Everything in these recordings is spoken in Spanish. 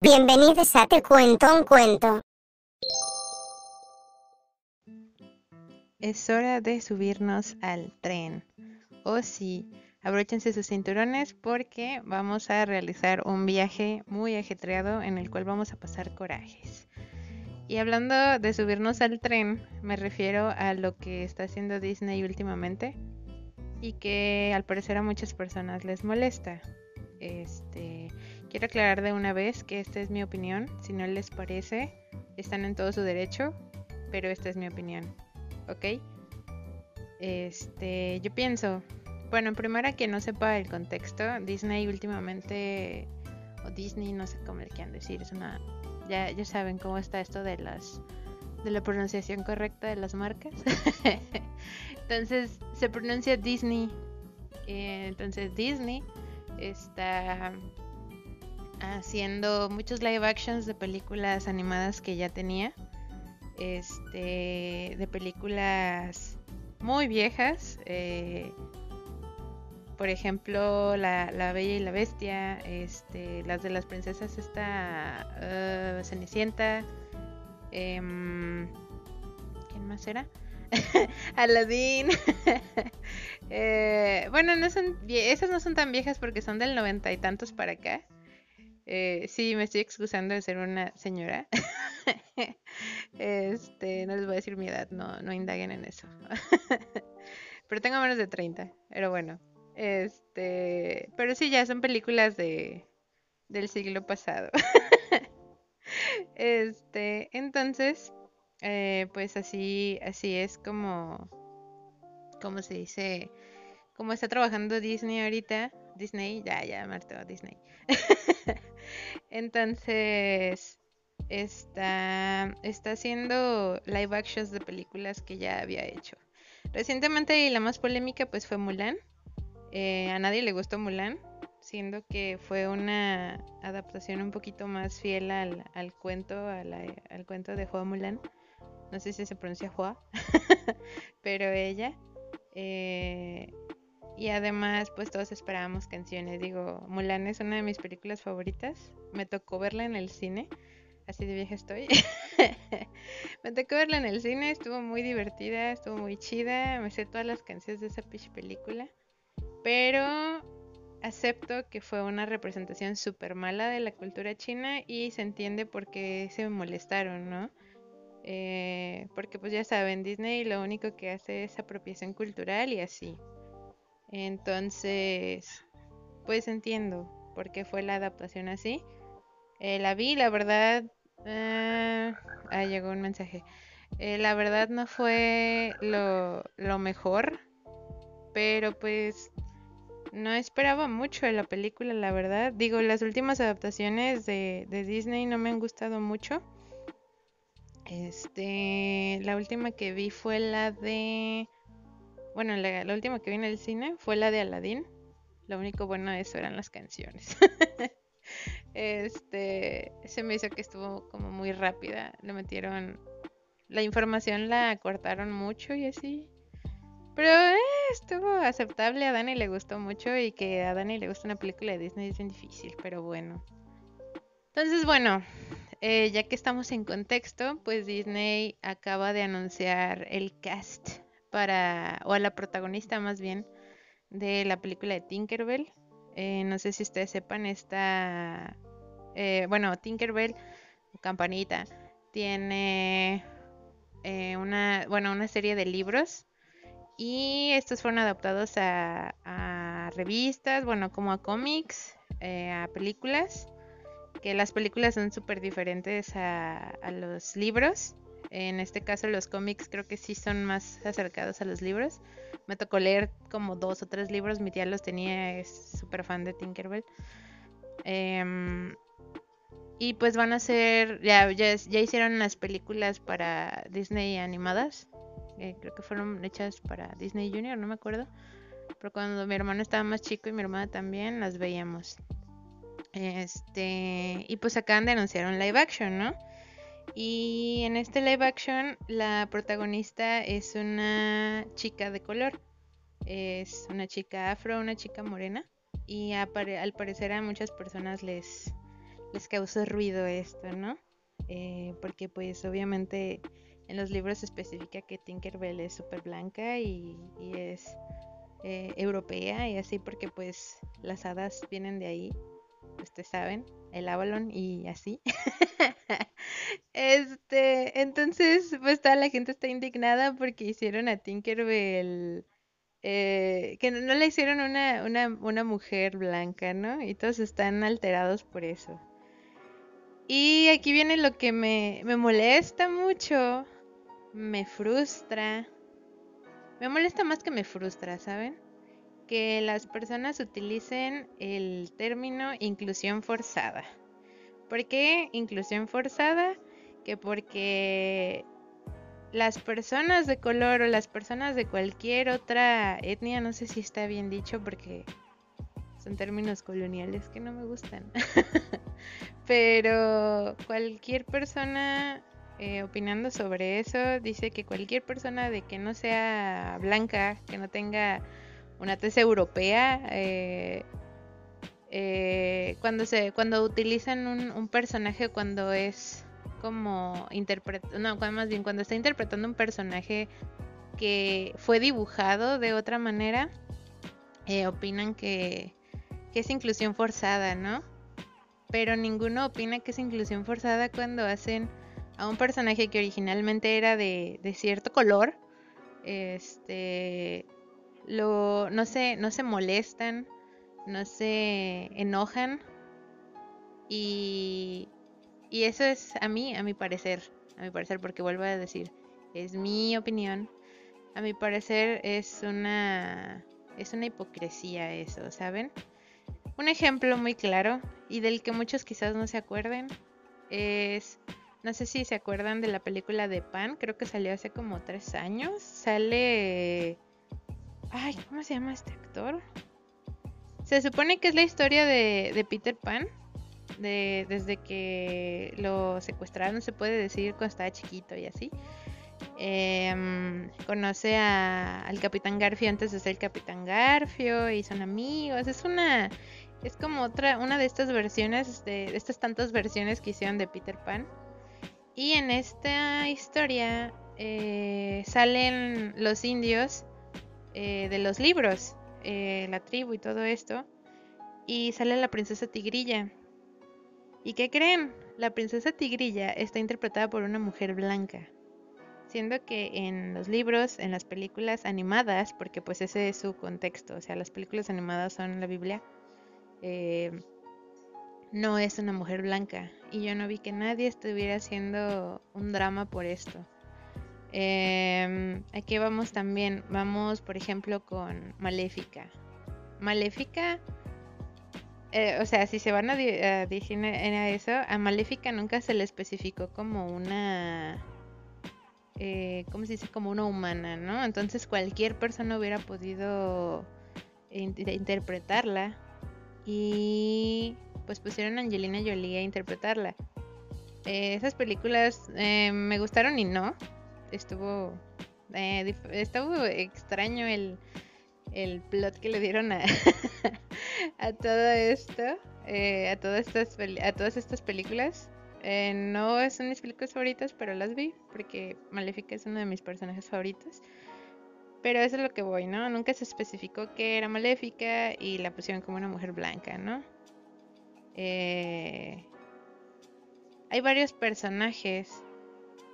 Bienvenidos a Te Cuento un Cuento. Es hora de subirnos al tren. Oh sí, abróchense sus cinturones porque vamos a realizar un viaje muy ajetreado en el cual vamos a pasar corajes. Y hablando de subirnos al tren, me refiero a lo que está haciendo Disney últimamente y que al parecer a muchas personas les molesta. Este, quiero aclarar de una vez que esta es mi opinión. Si no les parece, están en todo su derecho, pero esta es mi opinión. ¿Ok? Este, yo pienso, bueno, primero que no sepa el contexto, Disney últimamente, o Disney, no sé cómo le quieran decir, es una, ya, ya saben cómo está esto de las, de la pronunciación correcta de las marcas. entonces se pronuncia Disney, eh, entonces Disney está haciendo muchos live actions de películas animadas que ya tenía. Este, de películas muy viejas. Eh, por ejemplo, la, Bella y la Bestia. Este, las de las princesas está uh, Cenicienta. Em, ¿Quién más era? Aladdin. Eh, bueno, no son, esas no son tan viejas porque son del noventa y tantos para acá. Eh, sí, me estoy excusando de ser una señora. este, no les voy a decir mi edad, no, no indaguen en eso. pero tengo menos de 30, pero bueno. Este, pero sí, ya son películas de del siglo pasado. este, entonces, eh, pues así, así es como, como se dice, como está trabajando Disney ahorita, Disney, ya, ya, Marta, Disney. Entonces, está, está haciendo live actions de películas que ya había hecho. Recientemente la más polémica pues fue Mulan. Eh, a nadie le gustó Mulan, siendo que fue una adaptación un poquito más fiel al, al cuento, al cuento de Hua Mulan. No sé si se pronuncia Hua, pero ella. Eh, y además, pues todos esperábamos canciones. Digo, Mulan es una de mis películas favoritas. Me tocó verla en el cine. Así de vieja estoy. me tocó verla en el cine. Estuvo muy divertida, estuvo muy chida. Me sé todas las canciones de esa película. Pero acepto que fue una representación súper mala de la cultura china y se entiende por qué se molestaron, ¿no? Eh, porque pues ya saben, Disney lo único que hace es apropiación cultural y así. Entonces, pues entiendo por qué fue la adaptación así. Eh, la vi, la verdad... ah, ah llegó un mensaje. Eh, la verdad no fue lo, lo mejor, pero pues no esperaba mucho de la película, la verdad. Digo, las últimas adaptaciones de, de Disney no me han gustado mucho. Este, la última que vi fue la de, bueno, la, última que vi en el cine fue la de Aladdin. Lo único bueno de eso eran las canciones. este, se me hizo que estuvo como muy rápida. Le metieron, la información la cortaron mucho y así. Pero eh, estuvo aceptable, a Dani le gustó mucho y que a Dani le gusta una película de Disney es difícil, pero bueno. Entonces, bueno, eh, ya que estamos en contexto, pues Disney acaba de anunciar el cast para, o a la protagonista más bien, de la película de Tinkerbell. Eh, no sé si ustedes sepan, esta, eh, bueno, Tinkerbell, campanita, tiene una, bueno, una serie de libros y estos fueron adaptados a, a revistas, bueno, como a cómics, a películas que las películas son súper diferentes a, los libros. En este caso los cómics creo que sí son más acercados a los libros. Me tocó leer como dos o tres libros, mi tía los tenía, es súper fan de Tinkerbell. Em, y pues van a ser, ya, ya, hicieron las películas para Disney animadas. Eh, creo que fueron hechas para Disney Junior, no me acuerdo. Pero cuando mi hermano estaba más chico y mi hermana también, las veíamos. Este, y pues acaban de anunciar un live action, ¿no? Y en este live action la protagonista es una chica de color. Es una chica afro, una chica morena. Y al parecer a muchas personas les, les causó ruido esto, ¿no? Eh, porque pues obviamente en los libros se especifica que Tinkerbell es súper blanca y, es eh, europea y así porque pues las hadas vienen de ahí, ustedes saben, el Avalon y así. este, entonces pues toda la gente está indignada porque hicieron a Tinkerbell... Eh, que no, le hicieron una, una, una mujer blanca, ¿no? Y todos están alterados por eso. Y aquí viene lo que me, me molesta mucho, me frustra. Me molesta más que me frustra, ¿saben? Que las personas utilicen el término inclusión forzada. ¿Por qué inclusión forzada? Que porque las personas de color o las personas de cualquier otra etnia, no sé si está bien dicho porque son términos coloniales que no me gustan. Pero cualquier persona eh, opinando sobre eso dice que cualquier persona de que no sea blanca, que no tenga una tez europea, eh, eh, cuando se cuando utilizan un, personaje cuando es como interpreta no más bien cuando está interpretando un personaje que fue dibujado de otra manera opinan que que es inclusión forzada, ¿no? Pero ninguno opina que es inclusión forzada cuando hacen a un personaje que originalmente era de, cierto color. Este lo no se no se molestan, no se enojan y y eso es a mí, a mi parecer, a mi parecer porque vuelvo a decir, es mi opinión. A mi parecer es una es una hipocresía eso, ¿saben? Un ejemplo muy claro y del que muchos quizás no se acuerden es, no sé si se acuerdan de la película de Pan, creo que salió hace como tres años. Sale... Ay, ¿cómo se llama este actor? Se supone que es la historia de, Peter Pan, de, desde que lo secuestraron, se puede decir, cuando estaba chiquito y así. Em, conoce al Capitán Garfio antes de ser el Capitán Garfio y son amigos. Es una es como otra, una de estas versiones, de, estas tantas versiones que hicieron de Peter Pan. Y en esta historia eh, salen los indios eh, de los libros, eh, la tribu y todo esto. Y sale la princesa Tigrilla. ¿Y qué creen? La princesa Tigrilla está interpretada por una mujer blanca. Siendo que en los libros, en las películas animadas, porque pues ese es su contexto, o sea, las películas animadas son la Biblia, eh, no es una mujer blanca. Y yo no vi que nadie estuviera haciendo un drama por esto. Em, aquí vamos también, vamos por ejemplo con Maléfica. Maléfica, eh, o sea, si se van a, decir a eso, a Maléfica nunca se le especificó como una, eh, ¿cómo se dice? Como una humana, ¿no? Entonces cualquier persona hubiera podido interpretarla y pues pusieron a Angelina Jolie a interpretarla. Eh, esas películas eh, me gustaron y no. Estuvo, eh, estuvo extraño el, el plot que le dieron a, a todo esto, a, todas estas, a todas estas películas. no son mis películas favoritas, pero las vi porque Maléfica es uno de mis personajes favoritos. Pero eso es lo que voy, ¿no? Nunca se especificó que era maléfica y la pusieron como una mujer blanca, ¿no? Eh, hay varios personajes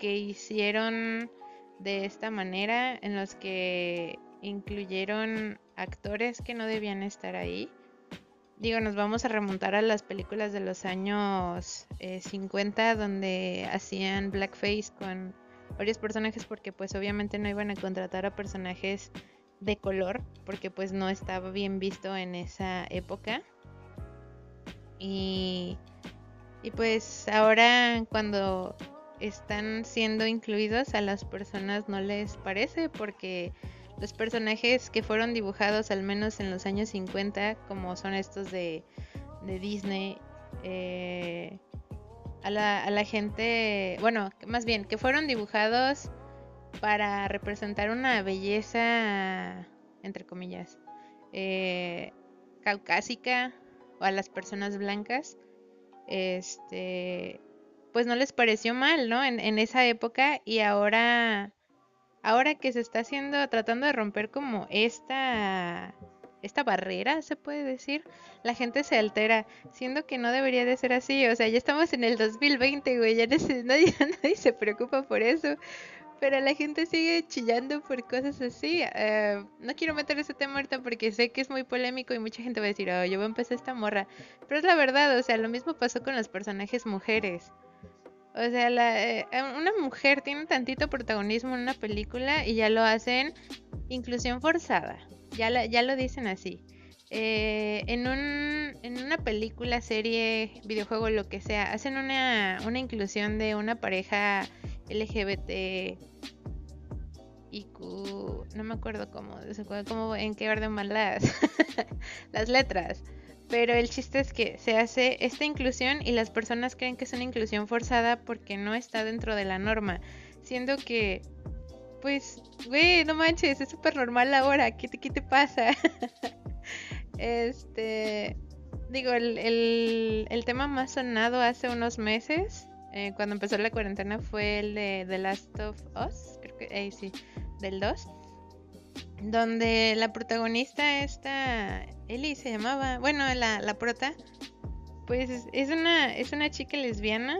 que hicieron de esta manera en los que incluyeron actores que no debían estar ahí. Digo, nos vamos a remontar a las películas de los años 50 eh, donde hacían blackface con varios personajes porque pues obviamente no iban a contratar a personajes de color porque pues no estaba bien visto en esa época. Y, y pues ahora cuando están siendo incluidos a las personas no les parece porque los personajes que fueron dibujados al menos en los años 50 como son estos de, de Disney eh, a la, a la gente, bueno, más bien, que fueron dibujados para representar una belleza, entre comillas, eh, caucásica o a las personas blancas. este, pues no les pareció mal, ¿no? En, esa época y ahora, ahora que se está haciendo, tratando de romper como esta, esta barrera, se puede decir, la gente se altera, siendo que no debería de ser así, o sea, ya estamos en el 2020, güey, ya nadie, nadie se preocupa por eso, pero la gente sigue chillando por cosas así. Eh, no quiero meter ese tema ahorita porque sé que es muy polémico y mucha gente va a decir, oh, yo voy a empezar esta morra. Pero es la verdad, o sea, lo mismo pasó con los personajes mujeres. O sea, eh, una mujer tiene tantito protagonismo en una película y ya lo hacen inclusión forzada. Ya, ya lo dicen así. Eh, en, un, en una película, serie, videojuego, lo que sea, hacen una, una inclusión de una pareja LGBT Q no me acuerdo cómo, cómo en qué orden van las letras. Pero el chiste es que se hace esta inclusión y las personas creen que es una inclusión forzada porque no está dentro de la norma. Siendo que, pues, güey, no manches, es súper normal ahora. ¿Qué te, qué te pasa? este, digo, el, el, el tema más sonado hace unos meses eh, cuando empezó la cuarentena fue el de The Last of Us, creo que eh, sí, del 2, donde la protagonista esta, Ellie se llamaba, bueno, la, la prota, pues es una, es una chica lesbiana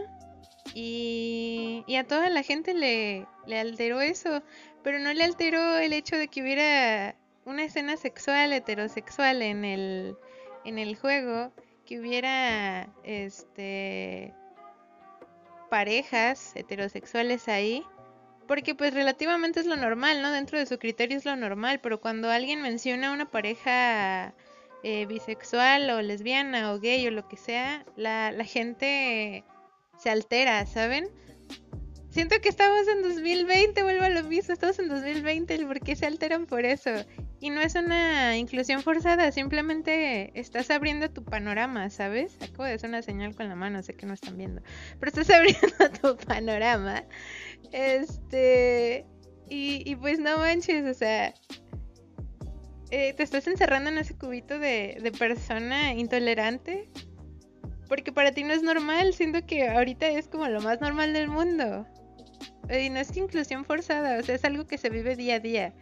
y, y a toda la gente le, le alteró eso, pero no le alteró el hecho de que hubiera una escena sexual, heterosexual en el, en el juego, que hubiera este parejas heterosexuales ahí, porque pues relativamente es lo normal, ¿no? Dentro de su criterio es lo normal, pero cuando alguien menciona una pareja eh, bisexual o lesbiana o gay o lo que sea, la, la gente se altera, ¿saben? Siento que estamos en 2020, vuelvo a lo mismo, estamos en 2020, ¿por qué se alteran por eso? Y no es una inclusión forzada, simplemente estás abriendo tu panorama, ¿sabes? Acabo de hacer una señal con la mano, sé que no están viendo, pero estás abriendo tu panorama. Este, y, pues no manches, o sea, eh, te estás encerrando en ese cubito de, persona intolerante. Porque para ti no es normal, siento que ahorita es como lo más normal del mundo. Y no es inclusión forzada, o sea, es algo que se vive día a día,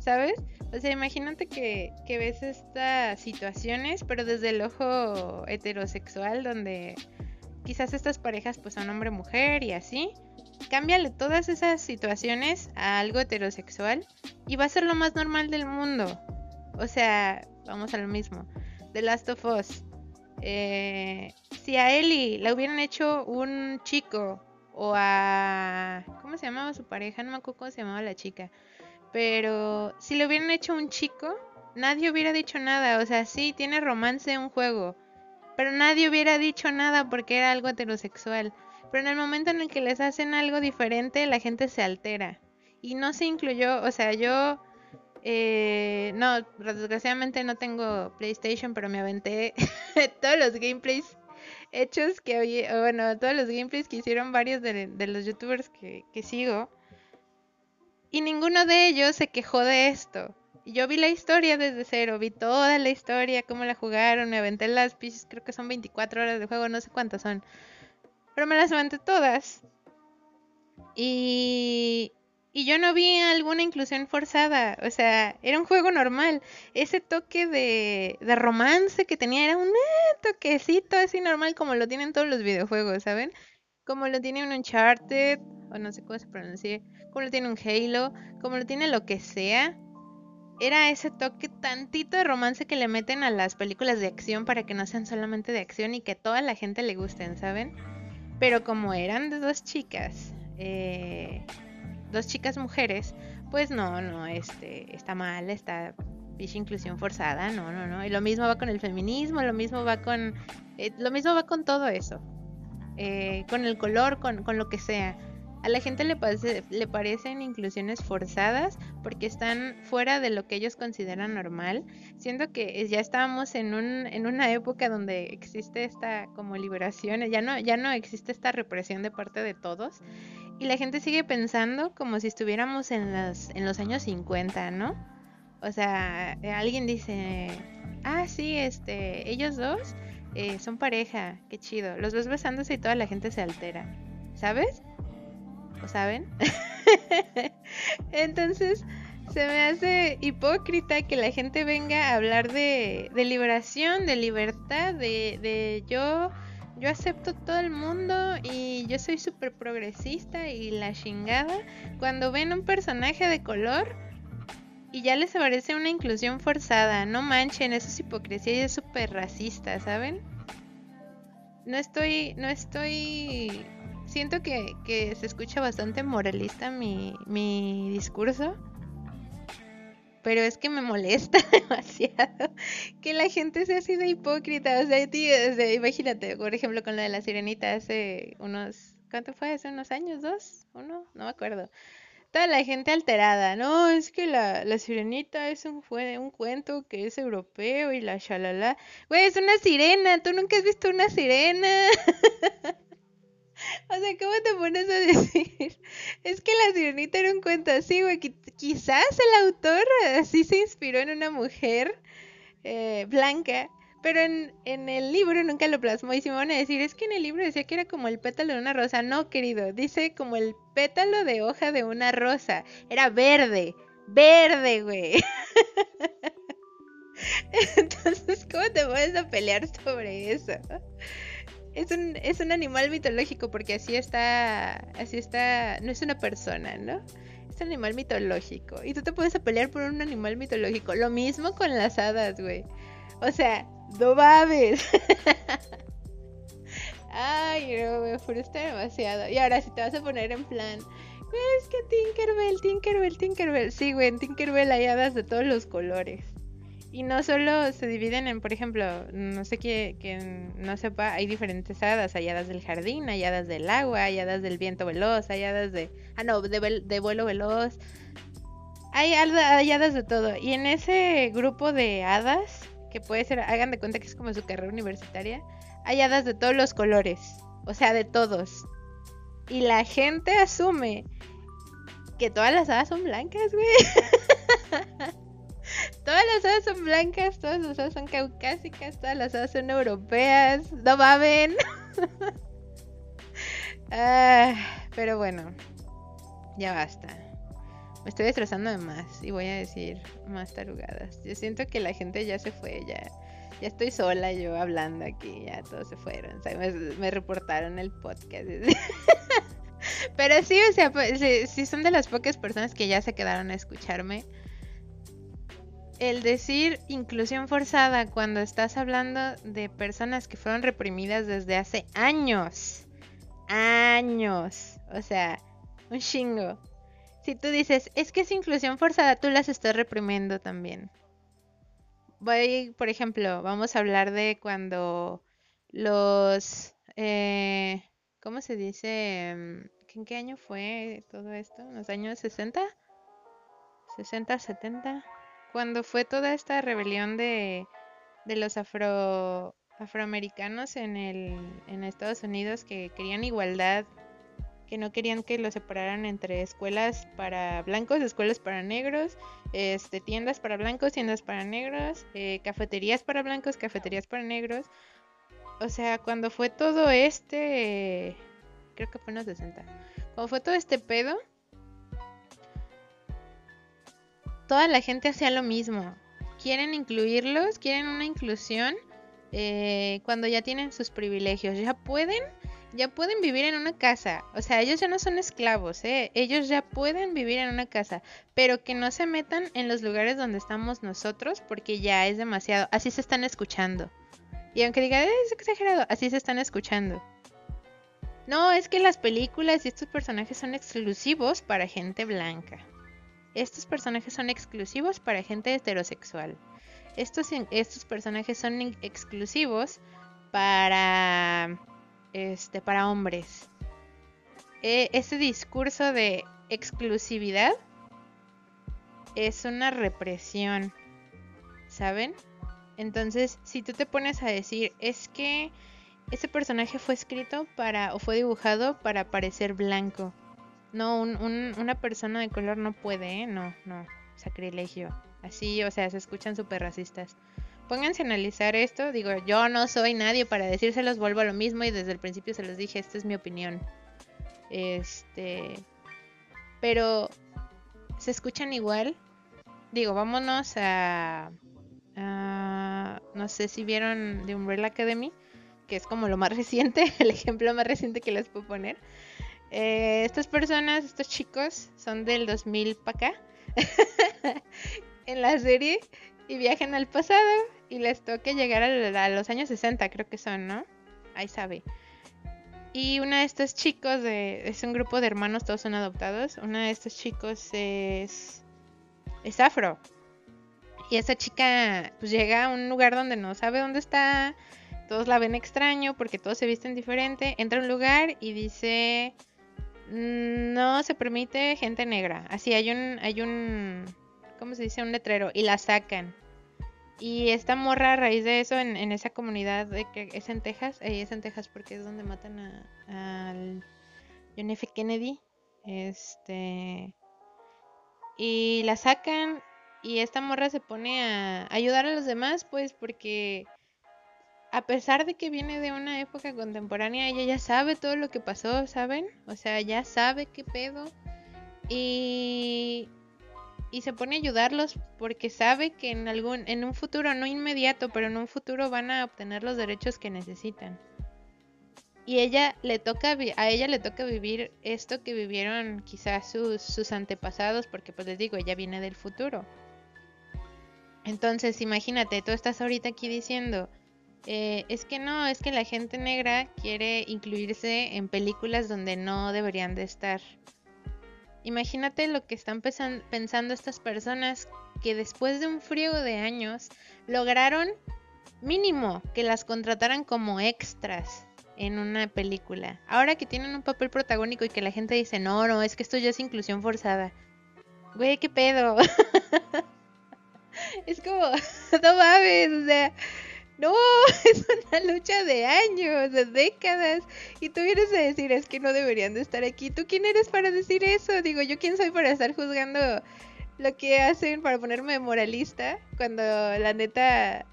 ¿sabes? O sea, imagínate que, que ves estas situaciones, pero desde el ojo heterosexual, donde quizás estas parejas pues son hombre-mujer y así. Cámbiale todas esas situaciones a algo heterosexual y va a ser lo más normal del mundo. O sea, vamos a lo mismo. The Last of Us. Eh, si a Ellie la hubieran hecho un chico o a... ¿Cómo se llamaba su pareja? No me acuerdo cómo se llamaba la chica. Pero si lo hubieran hecho un chico, nadie hubiera dicho nada. O sea, sí, tiene romance un juego. Pero nadie hubiera dicho nada porque era algo heterosexual. Pero en el momento en el que les hacen algo diferente, la gente se altera. Y no se incluyó, o sea, yo... Eh, no, desgraciadamente no tengo PlayStation, pero me aventé todos los gameplays hechos que había, bueno, todos los gameplays que hicieron varios de, los youtubers que, sigo. Y ninguno de ellos se quejó de esto. Yo vi la historia desde cero, vi toda la historia, cómo la jugaron, me aventé las piezas, creo que son 24 horas de juego, no sé cuántas son. Pero me las aventé todas. Y, y yo no vi alguna inclusión forzada, o sea, era un juego normal. Ese toque de, de romance que tenía era un eh, toquecito así normal como lo tienen todos los videojuegos, ¿saben? Como lo tiene un Uncharted, o no sé cómo se pronuncia, como lo tiene un Halo, como lo tiene lo que sea. Era ese toque tantito de romance que le meten a las películas de acción para que no sean solamente de acción y que toda la gente le gusten, ¿saben? Pero como eran de dos chicas, eh, dos chicas mujeres, pues no, no, este, está mal, está inclusión forzada, no, no, no. Y lo mismo va con el feminismo, lo mismo va con, eh, lo mismo va con todo eso, eh, con el color, con, con, lo que sea. A la gente le, parece, le parecen inclusiones forzadas porque están fuera de lo que ellos consideran normal, siendo que ya estábamos en, un, en una época donde existe esta como liberación, ya no, ya no existe esta represión de parte de todos y la gente sigue pensando como si estuviéramos en los, en los años 50, ¿no? O sea, alguien dice, ah, sí, este, ellos dos eh, son pareja, qué chido. Los ves besándose y toda la gente se altera, ¿sabes? ¿O saben? Entonces, se me hace hipócrita que la gente venga a hablar de, de liberación, de libertad, de, de yo yo acepto todo el mundo y yo soy súper progresista y la chingada. Cuando ven un personaje de color y ya les parece una inclusión forzada, no manchen, eso es hipocresía y es súper racista, ¿saben? No estoy, no estoy, siento que, que se escucha bastante moralista mi, mi discurso pero es que me molesta demasiado que la gente sea así de hipócrita. O sea, imagínate, por ejemplo, con lo de la sirenita hace unos. ¿Cuánto fue? ¿Hace unos años? ¿Dos? ¿Uno? No me acuerdo. Toda la gente alterada. No, es que la, la sirenita es un, fue un cuento que es europeo y la shalala. Güey, es una sirena. Tú nunca has visto una sirena. O sea, ¿cómo te pones a decir? Es que la sirenita era un cuento así, güey. Quizás el autor así se inspiró en una mujer eh, blanca, pero en, en, el libro nunca lo plasmó. Y si me van a decir, es que en el libro decía que era como el pétalo de una rosa. No, querido, dice como el pétalo de hoja de una rosa. Era verde, verde, güey. Entonces, ¿cómo te puedes a pelear sobre eso? es un, es un animal mitológico porque así está, así está, no es una persona, ¿no? Es un animal mitológico. Y tú te puedes pelear por un animal mitológico. Lo mismo con las hadas, güey. O sea, no babes. Ay, no, me frustra demasiado. Y ahora si te vas a poner en plan, es que Tinkerbell, Tinkerbell, Tinkerbell. Sí, güey, en Tinkerbell hay hadas de todos los colores. Y no solo se dividen en, por ejemplo, no sé quién no sepa, hay diferentes hadas, hay hadas del jardín, hay hadas del agua, hay hadas del viento veloz, hay hadas de, ah no, de, de vuelo veloz, hay, hay hadas de todo. Y en ese grupo de hadas, que puede ser, hagan de cuenta que es como su carrera universitaria, hay hadas de todos los colores, o sea, de todos. Y la gente asume que todas las hadas son blancas, güey. Todas las hadas son blancas, todas las hadas son caucásicas, todas las hadas son europeas. No mamen. ah, pero bueno, ya basta. Me estoy destrozando de más y voy a decir más tarugadas. Yo siento que la gente ya se fue, ya, ya estoy sola yo hablando aquí, ya todos se fueron. me, reportaron el podcast. Pero sí, o sea, pues, sí, son de las pocas personas que ya se quedaron a escucharme el decir inclusión forzada cuando estás hablando de personas que fueron reprimidas desde hace años. Años. O sea, un chingo. Si tú dices, es que es inclusión forzada, tú las estás reprimiendo también. Voy, por ejemplo, vamos a hablar de cuando los... Eh, ¿Cómo se dice? ¿En qué año fue todo esto? ¿En los años 60? ¿60, 70? Cuando fue toda esta rebelión de, de los afro, afroamericanos en, el, en Estados Unidos que querían igualdad, que no querían que los separaran entre escuelas para blancos, escuelas para negros, este, tiendas para blancos, tiendas para negros, eh, cafeterías para blancos, cafeterías para negros. O sea, cuando fue todo este, creo que fue en los 60, cuando fue todo este pedo, toda la gente hacía lo mismo. Quieren incluirlos, quieren una inclusión eh, cuando ya tienen sus privilegios. Ya pueden, ya pueden vivir en una casa. O sea, ellos ya no son esclavos, ¿eh? Ellos ya pueden vivir en una casa. Pero que no se metan en los lugares donde estamos nosotros porque ya es demasiado. Así se están escuchando. Y aunque diga, es exagerado, así se están escuchando. No, es que las películas y estos personajes son exclusivos para gente blanca. Estos personajes son exclusivos para gente heterosexual. Estos, estos personajes son exclusivos para, este, para hombres. E, ese discurso de exclusividad es una represión, ¿saben? Entonces, si tú te pones a decir, es que ese personaje fue escrito para o fue dibujado para parecer blanco, no, un, una persona de color no puede, ¿eh? No, no, sacrilegio. Así, o sea, se escuchan súper racistas. pónganse a analizar esto. Digo, yo no soy nadie para decírselos, vuelvo a lo mismo y desde el principio se los dije, esta es mi opinión. Este, pero se escuchan igual. Digo, vámonos a, a no sé si vieron The Umbrella Academy, que es como lo más reciente, el ejemplo más reciente que les puedo poner. Eh, estas personas, estos chicos, son del 2000 para acá en la serie y viajan al pasado y les toca llegar a, los años 60, creo que son, ¿no? Ahí sabe. Y una de estos chicos, de, es un grupo de hermanos, todos son adoptados. Una de estos chicos es, es afro. Y esa chica pues llega a un lugar donde no sabe dónde está. Todos la ven extraño porque todos se visten diferente. Entra a un lugar y dice, no se permite gente negra. Así hay un, hay un, ¿cómo se dice? Un letrero. Y la sacan. Y esta morra a raíz de eso en, esa comunidad de que es en Texas, eh, es en Texas porque es donde matan a, al John F. Kennedy. Este y la sacan y esta morra se pone a ayudar a los demás, pues porque a pesar de que viene de una época contemporánea, ella ya sabe todo lo que pasó, ¿saben? O sea, ya sabe qué pedo. Y y se pone a ayudarlos porque sabe que en algún en un futuro no inmediato, pero en un futuro van a obtener los derechos que necesitan. Y ella le toca a ella le toca vivir esto que vivieron quizás sus, sus antepasados, porque pues les digo, ella viene del futuro. Entonces, imagínate, tú estás ahorita aquí diciendo, eh, es que no, es que la gente negra quiere incluirse en películas donde no deberían de estar. Imagínate lo que están pensando estas personas que después de un frío de años lograron mínimo que las contrataran como extras en una película. Ahora que tienen un papel protagónico y que la gente dice, no, no, es que esto ya es inclusión forzada. Güey, qué pedo. es como, no mames, o sea, no, es una lucha de años, de décadas. Y tú vienes a decir, es que no deberían de estar aquí. ¿Tú quién eres para decir eso? Digo, ¿yo quién soy para estar juzgando lo que hacen para ponerme moralista? Cuando la neta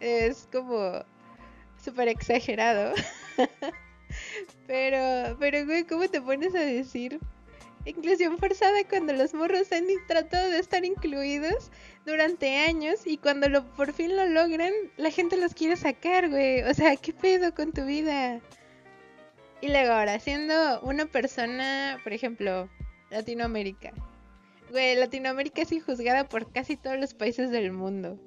es como súper exagerado. pero, pero, güey, ¿cómo te pones a decir inclusión forzada cuando los morros han tratado de estar incluidos durante años y cuando lo, por fin lo logran, la gente los quiere sacar, güey. O sea, ¿qué pedo con tu vida? Y luego ahora, siendo una persona, por ejemplo, Latinoamérica. Güey, Latinoamérica es injuzgada por casi todos los países del mundo.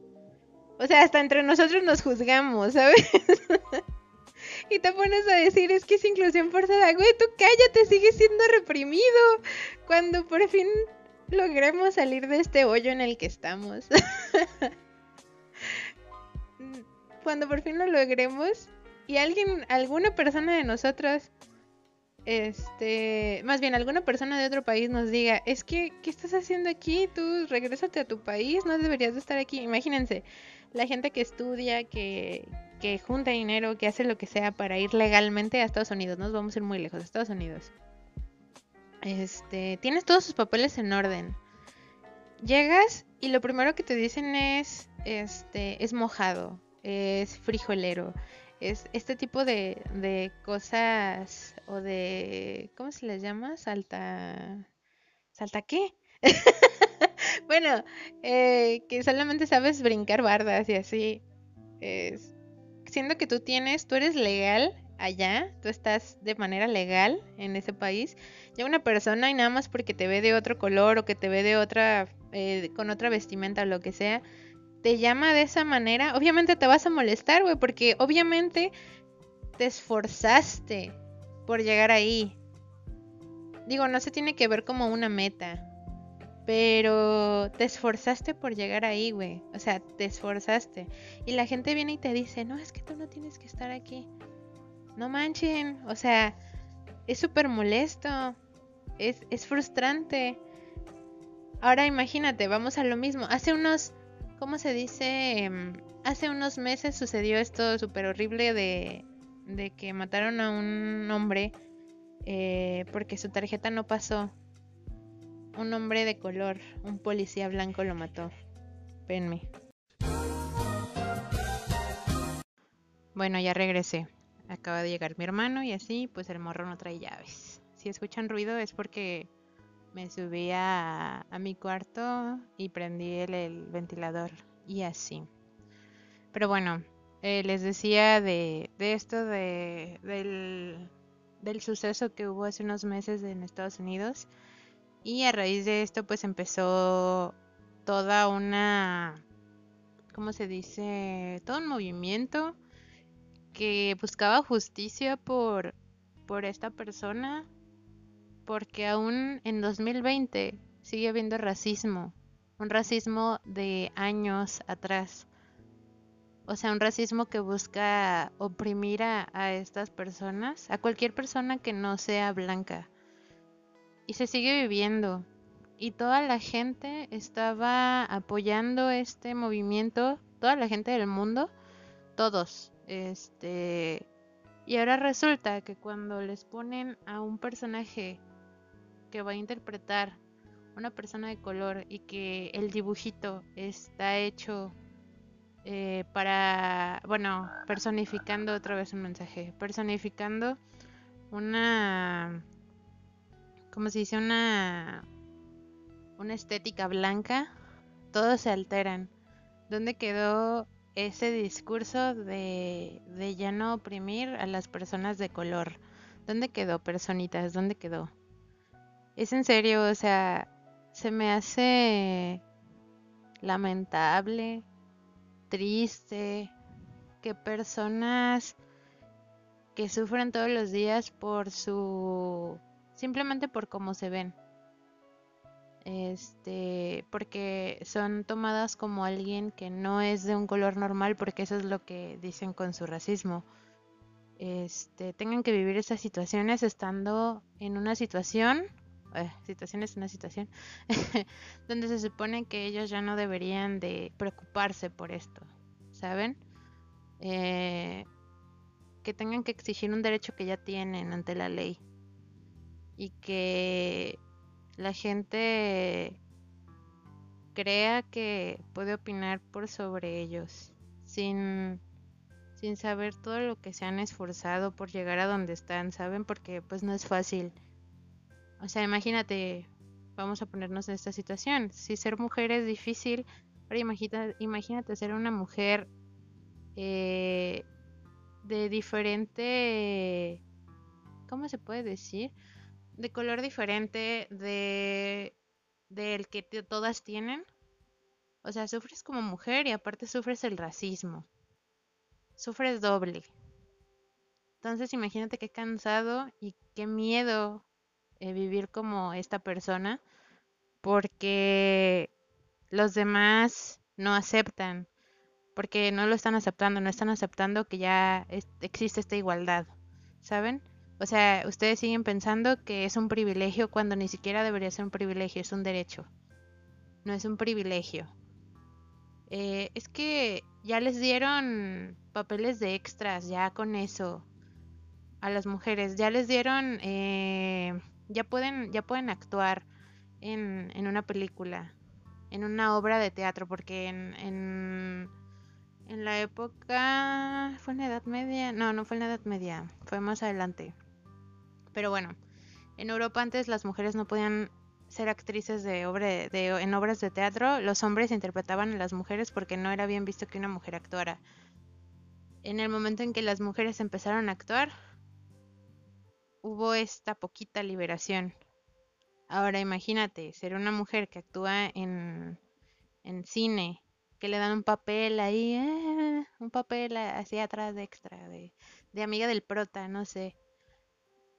O sea, hasta entre nosotros nos juzgamos, ¿sabes? y te pones a decir, es que es inclusión forzada. Güey, tú cállate, sigues siendo reprimido. Cuando por fin logremos salir de este hoyo en el que estamos. Cuando por fin lo logremos y alguien, alguna persona de nosotros, este, más bien alguna persona de otro país nos diga, es que, ¿qué estás haciendo aquí? Tú regrésate a tu país, no deberías de estar aquí. Imagínense, la gente que estudia, que, que junta dinero, que hace lo que sea para ir legalmente a Estados Unidos. Nos vamos a ir muy lejos, a Estados Unidos. Este, tienes todos sus papeles en orden. Llegas y lo primero que te dicen es, este, es mojado, es frijolero, es este tipo de, de cosas o de, ¿cómo se les llama? Salta, ¿salta qué? bueno, eh, que solamente sabes brincar bardas y así. Es, siendo que tú tienes, tú eres legal allá, tú estás de manera legal en ese país, ya una persona y nada más porque te ve de otro color o que te ve de otra, eh, con otra vestimenta o lo que sea, te llama de esa manera, obviamente te vas a molestar, güey, porque obviamente te esforzaste por llegar ahí. Digo, no se tiene que ver como una meta. Pero te esforzaste por llegar ahí, güey. O sea, te esforzaste. Y la gente viene y te dice, no, es que tú no tienes que estar aquí. No manchen. O sea, es súper molesto. Es, es frustrante. Ahora imagínate, vamos a lo mismo. Hace unos, ¿cómo se dice? Em, hace unos meses sucedió esto súper horrible de, de que mataron a un hombre eh, porque su tarjeta no pasó un hombre de color, un policía blanco lo mató. Venme. Bueno, ya regresé. Acaba de llegar mi hermano y así, pues el morro no trae llaves. Si escuchan ruido es porque me subí a, mi cuarto y prendí el, ventilador y así. Pero bueno, eh, les decía de, esto de, del, del suceso que hubo hace unos meses en Estados Unidos. Y a raíz de esto pues empezó toda una, ¿cómo se dice? Todo un movimiento que buscaba justicia por, por esta persona, porque aún en 2020 sigue habiendo racismo, un racismo de años atrás. O sea, un racismo que busca oprimir a, a, estas personas, a cualquier persona que no sea blanca. Y se sigue viviendo. Y toda la gente estaba apoyando este movimiento, toda la gente del mundo, todos, este. Y ahora resulta que cuando les ponen a un personaje que va a interpretar una persona de color y que el dibujito está hecho eh, para, bueno, personificando otra vez un mensaje, personificando una, como se dice, una, una estética blanca, todos se alteran. ¿Dónde quedó ese discurso de, de ya no oprimir a las personas de color. ¿Dónde quedó, personitas? ¿Dónde quedó? Es en serio, o sea, se me hace lamentable, triste, que personas que sufren todos los días por su... simplemente por cómo se ven este, porque son tomadas como alguien que no es de un color normal, porque eso es lo que dicen con su racismo. Este, tengan que vivir esas situaciones estando en una situación, eh, situaciones una situación, donde se supone que ellos ya no deberían de preocuparse por esto, ¿saben? Eh, que tengan que exigir un derecho que ya tienen ante la ley y que la gente crea que puede opinar por sobre ellos sin sin saber todo lo que se han esforzado por llegar a donde están, ¿saben? Porque pues no es fácil. O sea, imagínate, vamos a ponernos en esta situación. Si ser mujer es difícil, ahora imagínate, imagínate ser una mujer eh, de diferente... ¿Cómo se puede decir? De color diferente de del que todas tienen. O sea, sufres como mujer y aparte sufres el racismo. Sufres doble. Entonces imagínate qué cansado y qué miedo eh, vivir como esta persona porque los demás no aceptan, porque no lo están aceptando, no están aceptando que ya existe esta igualdad, ¿saben? O sea, ustedes siguen pensando que es un privilegio cuando ni siquiera debería ser un privilegio, es un derecho. No es un privilegio. Eh, es que ya les dieron papeles de extras, ya con eso. A las mujeres, ya les dieron, eh, ya pueden, ya pueden actuar en, en, una película, en una obra de teatro, porque en, en, en la época, fue en la Edad Media, no, no fue en la Edad Media, fue más adelante pero bueno, en Europa antes las mujeres no podían ser actrices de, de, en obras de teatro, los hombres interpretaban a las mujeres porque no era bien visto que una mujer actuara. En el momento en que las mujeres empezaron a actuar, hubo esta poquita liberación. Ahora imagínate, ser una mujer que actúa en, en cine, que le dan un papel ahí, eh, un papel así atrás de extra, de, de amiga del prota, no sé.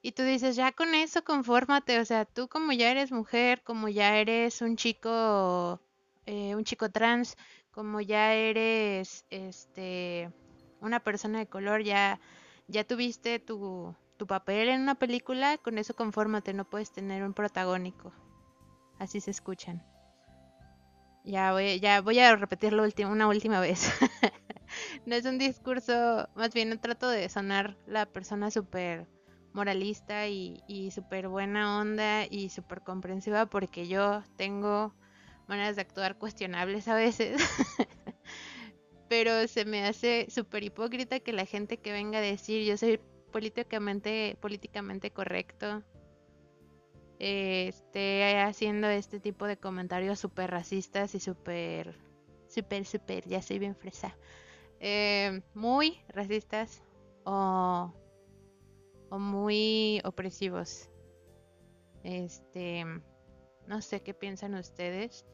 Y tú dices, ya con eso confórmate, o sea, tú como ya eres mujer, como ya eres un chico, eh, un chico trans, como ya eres, este, una persona de color, ya, ya tuviste tu, tu papel en una película, con eso confórmate, no puedes tener un protagónico. Así se escuchan. Ya voy, ya voy a repetirlo una última vez. no es un discurso, más bien no trato de sonar la persona súper moralista y, y súper buena onda y súper comprensiva porque yo tengo maneras de actuar cuestionables a veces. pero se me hace súper hipócrita que la gente que venga a decir yo soy políticamente, políticamente correcto esté haciendo este tipo de comentarios súper racistas y súper, súper, súper, ya soy bien fresa, eh, muy racistas o, o muy opresivos. Este, no sé qué piensan ustedes.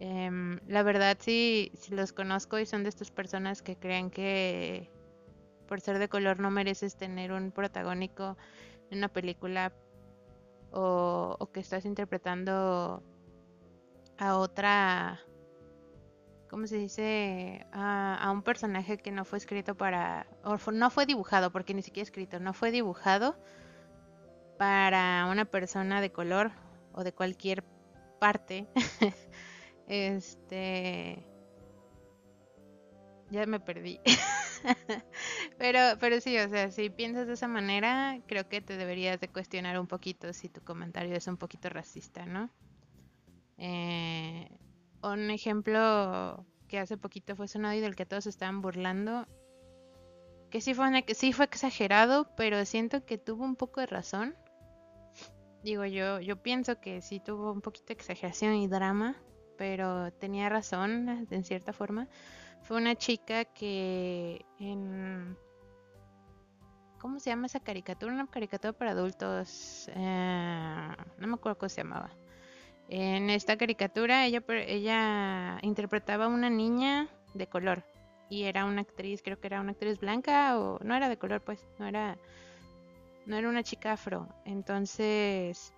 Em, la verdad, sí, si los conozco y son de estas personas que creen que por ser de color no mereces tener un protagónico en una película o, que estás interpretando a otra, ¿cómo se dice? A, un personaje que no fue escrito para, no fue dibujado, porque ni siquiera escrito, no fue dibujado para una persona de color o de cualquier parte. este, ya me perdí. pero, pero sí, o sea, si piensas de esa manera, creo que te deberías de cuestionar un poquito si tu comentario es un poquito racista, ¿no? Eh, un ejemplo que hace poquito fue sonado y del que todos estaban burlando, que sí fue, sí fue exagerado, pero siento que tuvo un poco de razón. Digo, yo, yo pienso que sí tuvo un poquito de exageración y drama, pero tenía razón en cierta forma fue una chica que en... ¿Cómo se llama esa caricatura? Una caricatura para adultos. Eh, no me acuerdo cómo se llamaba. En esta caricatura ella, ella interpretaba a una niña de color. Y era una actriz, creo que era una actriz blanca o no era de color, pues, no era, no era una chica afro. Entonces,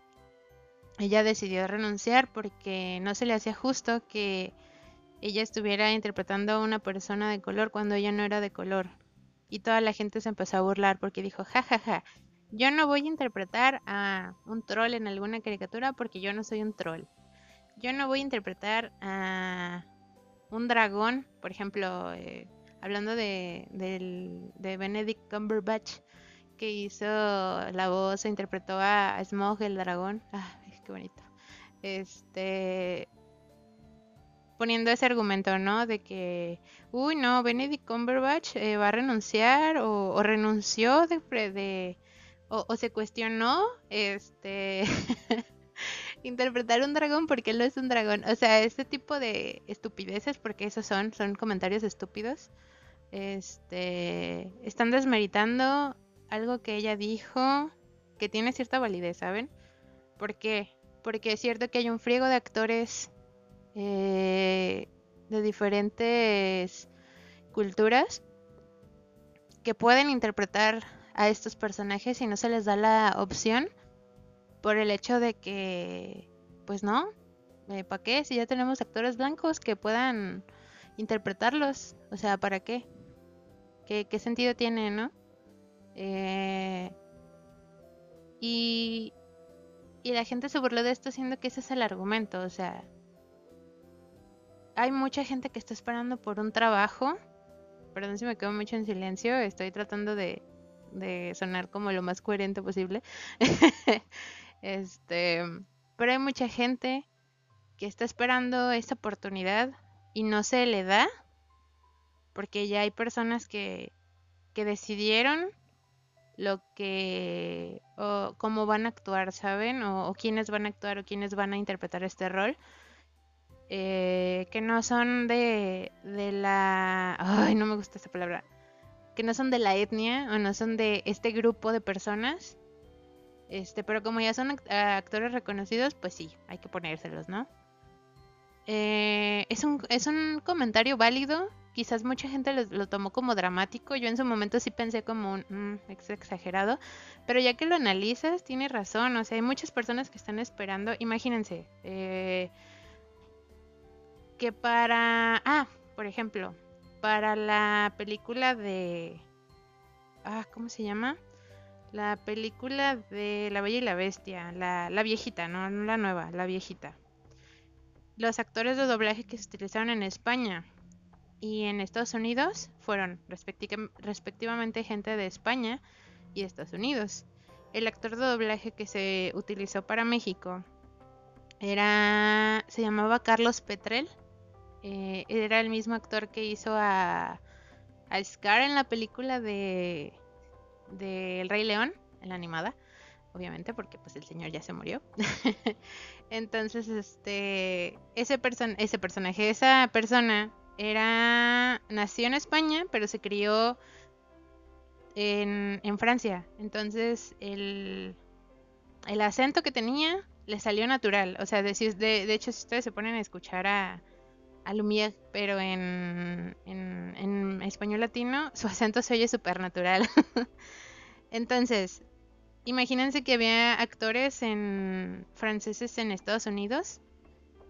ella decidió renunciar porque no se le hacía justo que ella estuviera interpretando a una persona de color cuando ella no era de color. Y toda la gente se empezó a burlar porque dijo, jajaja, ja, ja, yo no voy a interpretar a un troll en alguna caricatura porque yo no soy un troll. Yo no voy a interpretar a un dragón, por ejemplo, eh, hablando de, de Benedict Cumberbatch, que hizo la voz e interpretó a Smog el dragón. Ah, qué bonito. Este, poniendo ese argumento, ¿no? De que, uy, no, Benedict Cumberbatch eh, va a renunciar o, renunció de, de o, se cuestionó, este, interpretar un dragón porque él no es un dragón. O sea, este tipo de estupideces, porque esos son, son comentarios estúpidos, este, están desmeritando algo que ella dijo que tiene cierta validez, ¿saben? ¿Por qué? Porque es cierto que hay un friego de actores eh, de diferentes culturas que pueden interpretar a estos personajes y no se les da la opción por el hecho de que, pues no, eh, ¿para qué? Si ya tenemos actores blancos que puedan interpretarlos, o sea, ¿para qué? ¿Qué, qué sentido tiene, no? Eh, y, y la gente se burló de esto siendo que ese es el argumento, o sea, hay mucha gente que está esperando por un trabajo. Perdón si me quedo mucho en silencio, estoy tratando de, sonar como lo más coherente posible. este, pero hay mucha gente que está esperando esta oportunidad y no se le da porque ya hay personas que, que decidieron lo que o cómo van a actuar, ¿saben? O, quiénes van a actuar o quiénes van a interpretar este rol. Eh, que no son de, de la... Ay, no me gusta esa palabra. Que no son de la etnia o no son de este grupo de personas. Este, pero como ya son actores reconocidos, pues sí, hay que ponérselos, ¿no? Eh, es, un, es un comentario válido. Quizás mucha gente lo, tomó como dramático. Yo en su momento sí pensé como un mm, exagerado. Pero ya que lo analizas, tiene razón. O sea, hay muchas personas que están esperando. Imagínense. Eh, que para... Ah, por ejemplo, para la película de... Ah, ¿cómo se llama? La película de La Bella y la Bestia, la, la viejita, no, no la nueva, la viejita. Los actores de doblaje que se utilizaron en España y en Estados Unidos fueron respectivamente gente de España y Estados Unidos. El actor de doblaje que se utilizó para México era se llamaba Carlos Petrel eh, era el mismo actor que hizo a, Scar en la película de, El Rey León, en la animada, obviamente, porque pues el señor ya se murió. Entonces, este, ese, person ese personaje, esa persona era, nació en España, pero se crió en, en Francia. Entonces, el, el acento que tenía le salió natural. O sea, de, de, hecho, si ustedes se ponen a escuchar a, a pero en, en, en, español latino, su acento se oye súper natural. Entonces, imagínense que había actores en franceses en Estados Unidos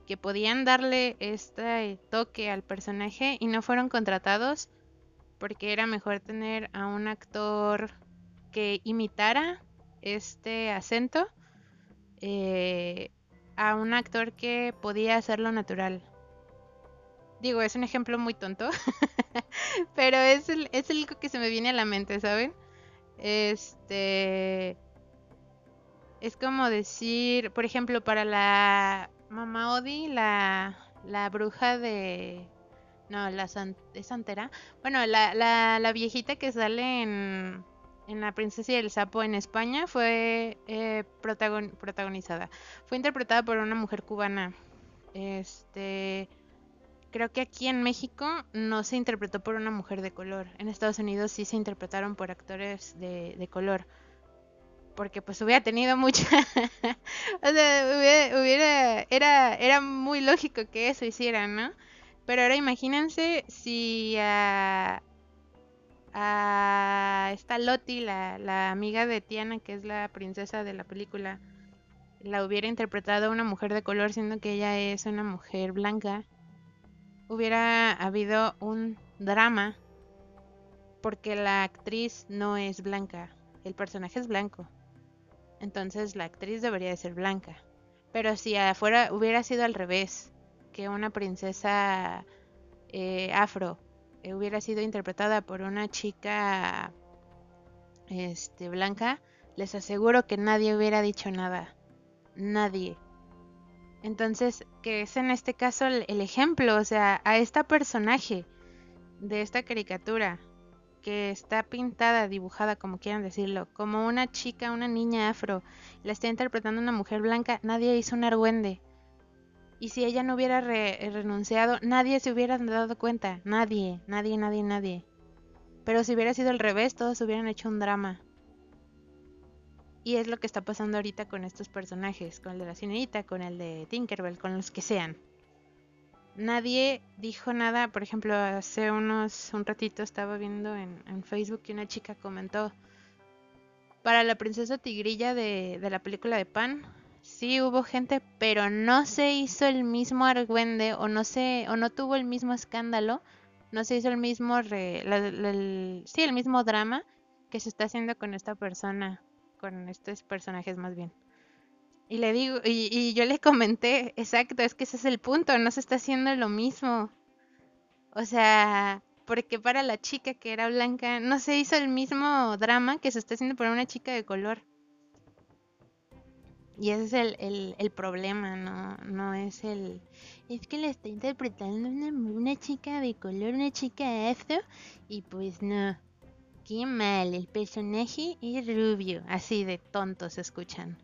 que podían darle este toque al personaje y no fueron contratados porque era mejor tener a un actor que imitara este acento eh, a un actor que podía hacerlo natural. Digo, es un ejemplo muy tonto, pero es el, es el que se me viene a la mente, ¿saben? Este... Es como decir, por ejemplo, para la Mamá Odi, la, la bruja de... No, la ¿es santera? Bueno, la, la, la viejita que sale en, en La princesa y el sapo en España fue eh, protagonizada. Fue interpretada por una mujer cubana. Este creo que aquí en México no se interpretó por una mujer de color. En Estados Unidos sí se interpretaron por actores de, de color. Porque pues hubiera tenido mucha... o sea, hubiera, Era, era muy lógico que eso hicieran, ¿no? Pero ahora imagínense si a... a esta Lottie, la, la amiga de Tiana, que es la princesa de la película, la hubiera interpretado una mujer de color, siendo que ella es una mujer blanca hubiera habido un drama porque la actriz no es blanca, el personaje es blanco. Entonces la actriz debería de ser blanca. Pero si afuera hubiera sido al revés, que una princesa eh, afro eh, hubiera sido interpretada por una chica este, blanca, les aseguro que nadie hubiera dicho nada. Nadie. Entonces, que es en este caso el, ejemplo, o sea, a esta personaje de esta caricatura que está pintada, dibujada, como quieran decirlo, como una chica, una niña afro, la está interpretando una mujer blanca, nadie hizo un argüende. Y si ella no hubiera renunciado, nadie se hubiera dado cuenta, nadie, nadie, nadie, nadie. Pero si hubiera sido al revés, todos hubieran hecho un drama. Y es lo que está pasando ahorita con estos personajes, con el de la señorita, con el de Tinkerbell, con los que sean. Nadie dijo nada, por ejemplo, hace unos un ratito estaba viendo en, Facebook que una chica comentó para la princesa tigrilla de, de, la película de Pan, sí hubo gente, pero no se hizo el mismo argüende o no se o no tuvo el mismo escándalo, no se hizo el mismo sí el mismo drama que se está haciendo con esta persona con estos personajes más bien. Y le digo, y, yo le comenté, exacto, es que ese es el punto, no se está haciendo lo mismo. O sea, porque para la chica que era blanca no se hizo el mismo drama que se está haciendo para una chica de color. Y ese es el, el, problema, ¿no? No es el... Es que la está interpretando una, una chica de color, una chica afro, y pues no qué mal, el personaje es rubio, así de tontos se escuchan.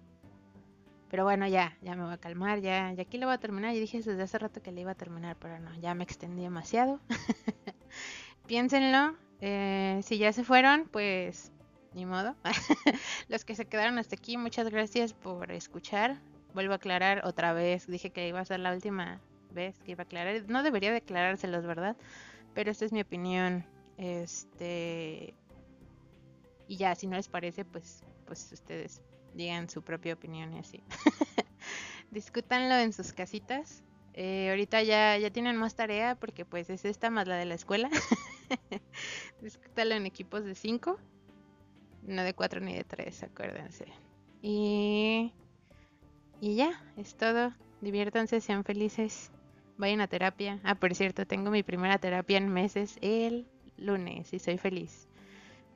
Pero bueno, ya, ya me voy a calmar, ya, ya aquí lo voy a terminar. Yo dije desde hace rato que le iba a terminar, pero no, ya me extendí demasiado. Piénsenlo, eh, si ya se fueron, pues ni modo. Los que se quedaron hasta aquí, muchas gracias por escuchar. Vuelvo a aclarar otra vez, dije que iba a ser la última vez que iba a aclarar. No debería declarárselos, ¿verdad? Pero esta es mi opinión. Este, y ya, si no les parece, pues, pues ustedes digan su propia opinión y así. Discútanlo en sus casitas. Eh, ahorita ya, ya tienen más tarea porque pues es esta más la de la escuela. Discútanlo en equipos de 5. No de 4 ni de 3, acuérdense. Y, y ya, es todo. Diviértanse, sean felices. Vayan a terapia. Ah, por cierto, tengo mi primera terapia en meses el lunes y soy feliz.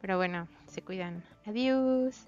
Pero bueno, se cuidan. Adiós.